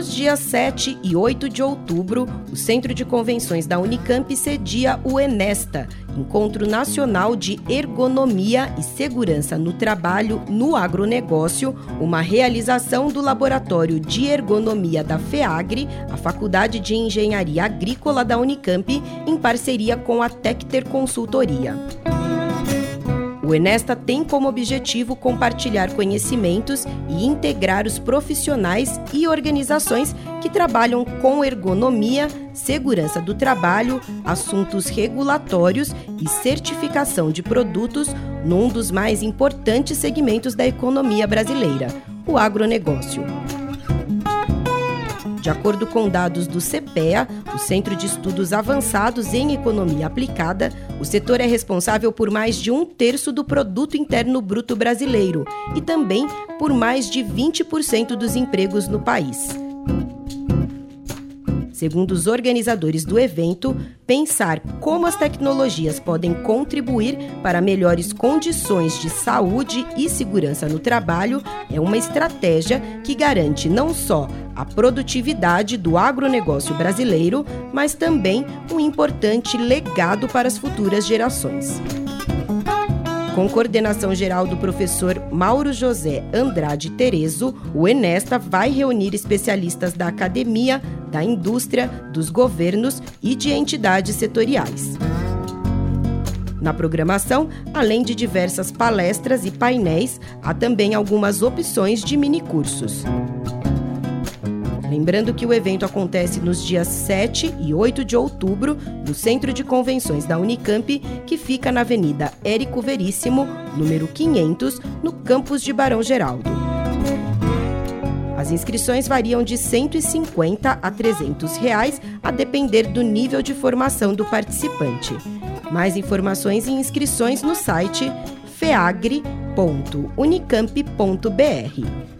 Nos dias 7 e 8 de outubro, o Centro de Convenções da Unicamp cedia o Enesta, Encontro Nacional de Ergonomia e Segurança no Trabalho no Agronegócio, uma realização do Laboratório de Ergonomia da FEAGRE, a Faculdade de Engenharia Agrícola da Unicamp, em parceria com a Tecter Consultoria. O Enesta tem como objetivo compartilhar conhecimentos e integrar os profissionais e organizações que trabalham com ergonomia, segurança do trabalho, assuntos regulatórios e certificação de produtos num dos mais importantes segmentos da economia brasileira, o agronegócio. De acordo com dados do CPEA, o Centro de Estudos Avançados em Economia Aplicada, o setor é responsável por mais de um terço do produto interno bruto brasileiro e também por mais de 20% dos empregos no país. Segundo os organizadores do evento, pensar como as tecnologias podem contribuir para melhores condições de saúde e segurança no trabalho é uma estratégia que garante não só a produtividade do agronegócio brasileiro, mas também um importante legado para as futuras gerações. Com coordenação geral do professor Mauro José Andrade Terezo, o Enesta vai reunir especialistas da academia, da indústria, dos governos e de entidades setoriais. Na programação, além de diversas palestras e painéis, há também algumas opções de minicursos. Lembrando que o evento acontece nos dias 7 e 8 de outubro no Centro de Convenções da Unicamp, que fica na Avenida Érico Veríssimo, número 500, no campus de Barão Geraldo. As inscrições variam de 150 a 300 reais, a depender do nível de formação do participante. Mais informações e inscrições no site feagre.unicamp.br.